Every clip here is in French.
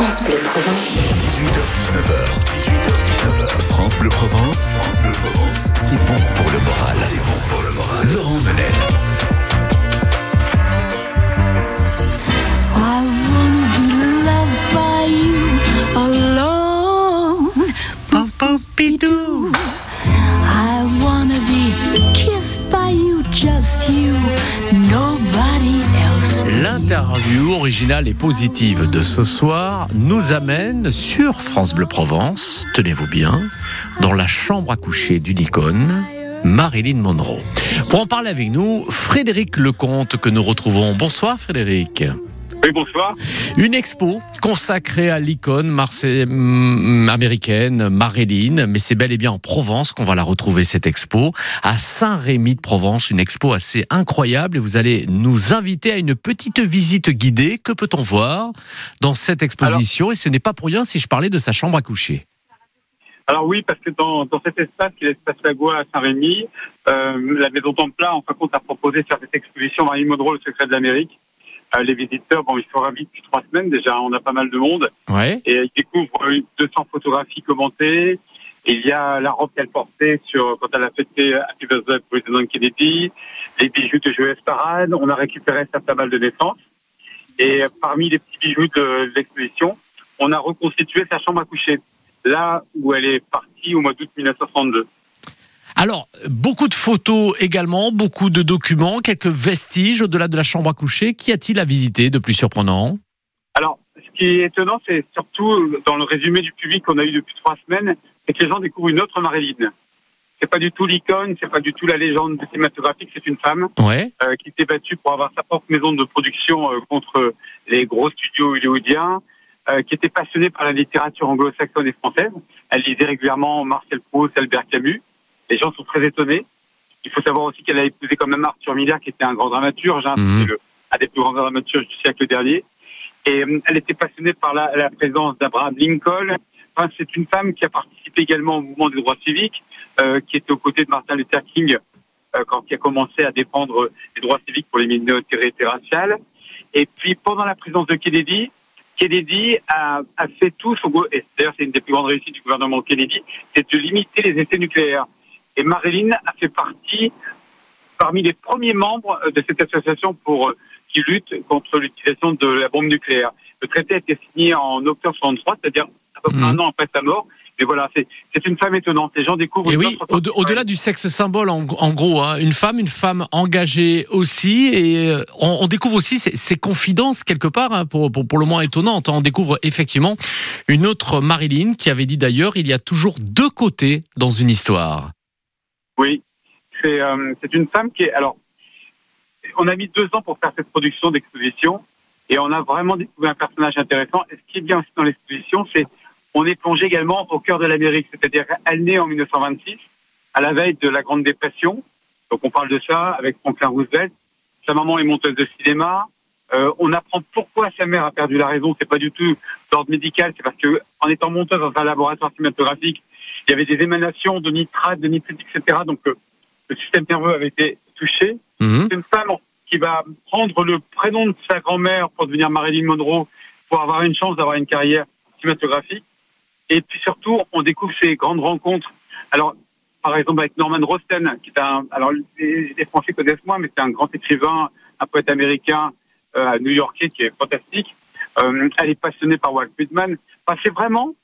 France Bleu Provence. 18h-19h. 18h-19h. France Bleu Provence. France Bleu Provence. C'est bon pour le moral. C'est bon pour le moral. Laurent Menel. I wanna be loved by you alone. Pom, pom, pidou. L'interview originale et positive de ce soir nous amène sur France Bleu Provence, tenez-vous bien, dans la chambre à coucher d'une icône, Marilyn Monroe. Pour en parler avec nous, Frédéric Lecomte que nous retrouvons. Bonsoir Frédéric. Oui, bonsoir. Une expo consacrée à l'icône américaine Marilyn, mais c'est bel et bien en Provence qu'on va la retrouver cette expo, à Saint-Rémy de Provence, une expo assez incroyable et vous allez nous inviter à une petite visite guidée. Que peut-on voir dans cette exposition? Et ce n'est pas pour rien si je parlais de sa chambre à coucher. Alors oui, parce que dans, dans cet espace, qui est l'espace Lagois à Saint-Rémy, euh, la Maison Templat, en fin de compte, a proposé de faire cette exposition Marie Monroe, le secret de l'Amérique. Euh, les visiteurs, bon, ils sont ravis depuis trois semaines déjà, on a pas mal de monde, Ouais. et ils découvrent euh, 200 photographies commentées. Il y a la robe qu'elle portait sur quand elle a fêté Happy Birthday President Kennedy, les bijoux de Joyce Parade. On a récupéré sa balle de naissance. Et parmi les petits bijoux de l'exposition, on a reconstitué sa chambre à coucher, là où elle est partie au mois d'août 1962. Alors, beaucoup de photos également, beaucoup de documents, quelques vestiges au-delà de la chambre à coucher. Qu'y a-t-il à visiter de plus surprenant? Alors, ce qui est étonnant, c'est surtout dans le résumé du public qu'on a eu depuis trois semaines, c'est que les gens découvrent une autre Marilyn. C'est pas du tout l'icône, c'est pas du tout la légende cinématographique, c'est une femme Ouais. euh, qui s'est battue pour avoir sa propre maison de production euh, contre les gros studios hollywoodiens, euh, qui était passionnée par la littérature anglo-saxonne et française. Elle lisait régulièrement Marcel Proust, Albert Camus. Les gens sont très étonnés. Il faut savoir aussi qu'elle a épousé quand même Arthur Miller, qui était un grand dramaturge, hein, Mhm. le- un des plus grands dramaturges du siècle dernier. Et euh, elle était passionnée par la, la présence d'Abraham Lincoln. Enfin, c'est une femme qui a participé également au mouvement des droits civiques, euh, qui était aux côtés de Martin Luther King euh, quand il a commencé à défendre les droits civiques pour les minorités raciales. Et puis pendant la présence de Kennedy, Kennedy a, a fait tout son et d'ailleurs c'est une des plus grandes réussites du gouvernement Kennedy, c'est de limiter les essais nucléaires. Et Marilyn a fait partie parmi les premiers membres de cette association pour euh, qui lutte contre l'utilisation de la bombe nucléaire. Le traité a été signé en octobre 63, c'est-à-dire à peu près Mhm. un an après sa mort. Mais voilà, c'est une femme étonnante. Les gens découvrent Et oui, au- au-delà du sexe symbole, en, en gros, hein, une femme, une femme engagée aussi, et euh, on, on découvre aussi ses, ses confidences quelque part, hein, pour, pour, pour le moins étonnantes. On découvre effectivement une autre Marilyn qui avait dit d'ailleurs, il y a toujours deux côtés dans une histoire. Oui, c'est euh, une femme qui est. Alors, on a mis deux ans pour faire cette production d'exposition et on a vraiment découvert un personnage intéressant. Et ce qui est bien aussi dans l'exposition, c'est on est plongé également au cœur de l'Amérique, c'est-à-dire elle naît en 1926, à la veille de la Grande Dépression. Donc on parle de ça avec Franklin Roosevelt. Sa maman est monteuse de cinéma. Euh, on apprend pourquoi sa mère a perdu la raison. C'est pas du tout d'ordre médical, c'est parce que en étant monteuse dans un laboratoire cinématographique, il y avait des émanations de nitrate, de nitrite, etc. Donc euh, le système nerveux avait été touché. Mhm. C'est une femme qui va prendre le prénom de sa grand-mère pour devenir Marilyn Monroe, pour avoir une chance d'avoir une carrière cinématographique. Et puis surtout, on découvre ces grandes rencontres. Alors, par exemple, avec Norman Rosten, qui est un, alors les, les Français connaissent moins, mais c'est un grand écrivain, un poète américain, euh, new-yorkais qui est fantastique. Euh, elle est passionnée par Walt Whitman. Enfin, c'est vraiment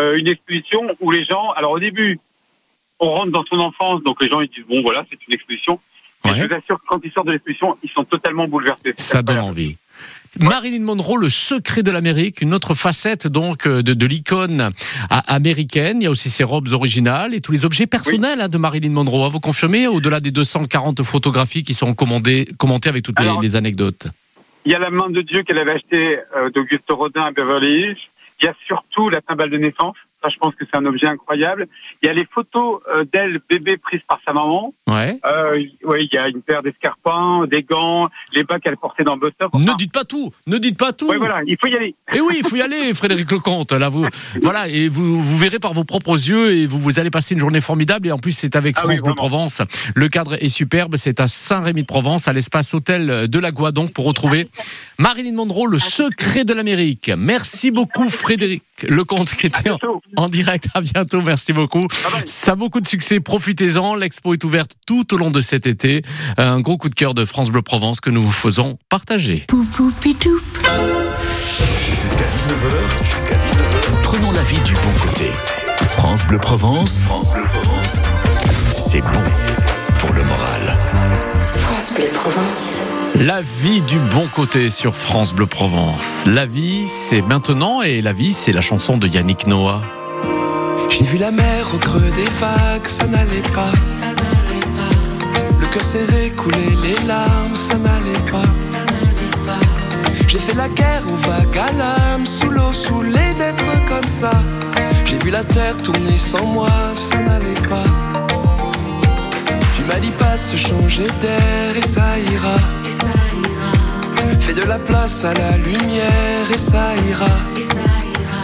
euh, une exposition où les gens, alors au début, on rentre dans son enfance, donc les gens ils disent bon voilà, c'est une exposition. Mais Ouais. je vous assure que quand ils sortent de l'exposition, ils sont totalement bouleversés. Ça donne envie. Marilyn Monroe, le secret de l'Amérique, une autre facette donc euh, de, de l'icône a- américaine. Il y a aussi ses robes originales et tous les objets personnels hein, de Marilyn Monroe. hein. Vous confirmez au-delà des 240 photographies qui sont commandées, commentées avec toutes les- anecdotes. Il y a la main de Dieu qu'elle avait achetée euh, d'Auguste Rodin à Beverly Hills. Il y a surtout la cymbale de naissance. Ça, je pense que c'est un objet incroyable. Il y a les photos euh, d'elle bébé prises par sa maman. Ouais. Euh, oui, il y a une paire d'escarpins, des gants, les bas qu'elle portait dans Bus Stop. Ne dites pas tout, ne dites pas tout. Ouais, voilà, il faut y aller. Et oui, il faut y aller, Frédéric Lecomte. Là, vous, voilà, et vous, vous verrez par vos propres yeux et vous, vous allez passer une journée formidable. Et en plus, c'est avec Ah France oui, Bleu. Provence. Le cadre est superbe. C'est à Saint-Rémy-de-Provence, à l'espace hôtel de la Goua, donc, pour retrouver Marilyn Monroe, le secret de l'Amérique. Merci beaucoup, Frédéric Lecomte, qui était en, direct. À bientôt. Merci beaucoup. bye. Ça a beaucoup de succès. Profitez-en. L'expo est ouverte tout au long de cet été. Un gros coup de cœur de France Bleu Provence que nous vous faisons partager. Jusqu'à 19h, jusqu'à 19h, prenons la vie du bon côté. France Bleu Provence, France Bleu Provence, c'est bon pour le moral. France Bleu Provence. La vie du bon côté sur France Bleu Provence. La vie, c'est maintenant et la vie, c'est la chanson de Yannick Noah. J'ai vu la mer au creux des vagues, ça n'allait pas. Ça n'allait pas. Le cœur serré, couler les larmes, ça n'allait pas. Ça n'allait pas. J'ai fait la guerre aux vagues à l'âme, sous l'eau, saoulé d'être comme ça. J'ai vu la terre tourner sans moi, ça n'allait pas. Tu m'as dit pas se changer d'air et ça ira. Et ça ira. Fais de la place à la lumière et ça ira. Et ça ira.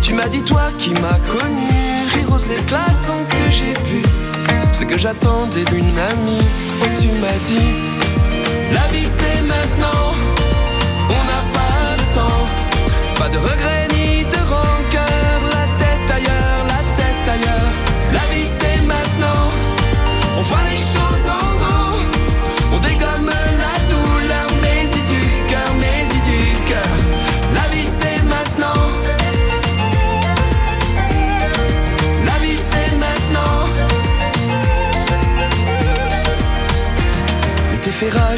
Tu m'as dit toi qui m'as connu, rire aux éclatants que j'ai pu. Ce que j'attendais d'une amie, oh tu m'as dit, la vie c'est maintenant,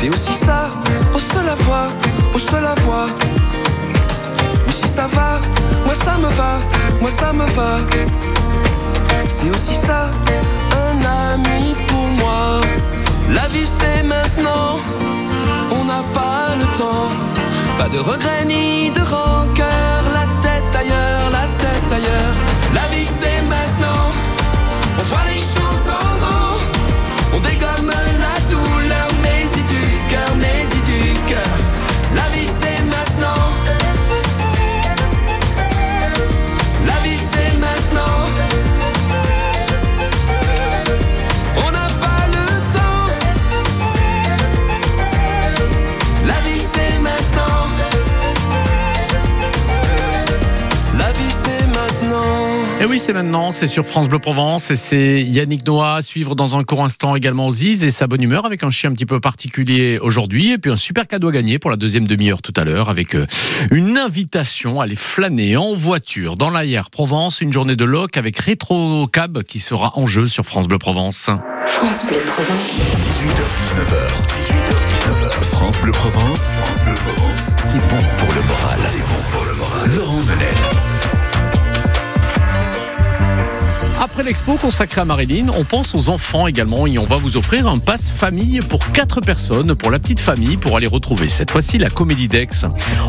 C'est aussi ça, au seul la voix, au seul la voix. Si ça va, moi ça me va, moi ça me va. C'est aussi ça, un ami pour moi. La vie c'est maintenant, on n'a pas le temps. Pas de regrets ni de rancœur, la tête ailleurs, la tête ailleurs. La vie c'est maintenant, on voit les choses c'est maintenant, c'est sur France Bleu Provence et c'est Yannick Noah à suivre dans un court instant également Ziz et sa bonne humeur avec un chien un petit peu particulier aujourd'hui et puis un super cadeau à gagner pour la deuxième demi-heure tout à l'heure avec euh, une invitation à aller flâner en voiture dans l'Aïr Provence, une journée de loc avec Rétro Cab qui sera en jeu sur France Bleu Provence. France Bleu Provence. 18h, 19h, 18h, 19h, France Bleu Provence, France Bleu Provence, c'est bon pour le moral. C'est bon pour le moral. Laurent Menel. Après l'expo consacrée à Marilyn, on pense aux enfants également et on va vous offrir un passe famille pour 4 personnes, pour la petite famille, pour aller retrouver cette fois-ci la comédie d'Aix.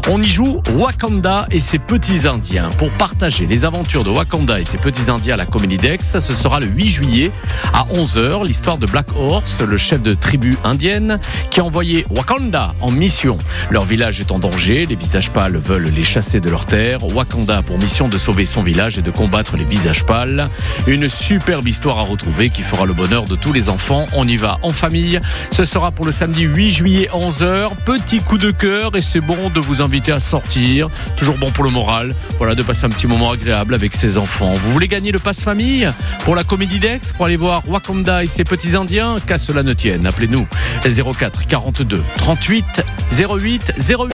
On y joue Wakanda et ses petits Indiens. Pour partager les aventures de Wakanda et ses petits Indiens à la comédie d'Aix, ce sera le 8 juillet à 11h. L'histoire de Black Horse, le chef de tribu indienne, qui a envoyé Wakanda en mission. Leur village est en danger, les visages pâles veulent les chasser de leur terre. Wakanda pour mission de sauver son village et de combattre les visages pâles. Une superbe histoire à retrouver qui fera le bonheur de tous les enfants. On y va en famille. Ce sera pour le samedi 8 juillet 11h. Petit coup de cœur et c'est bon de vous inviter à sortir. Toujours bon pour le moral. Voilà, de passer un petit moment agréable avec ses enfants. Vous voulez gagner le passe famille pour la comédie d'Aix pour aller voir Wakanda et ses petits Indiens Qu'à cela ne tienne. Appelez-nous 04 42 38 08 08.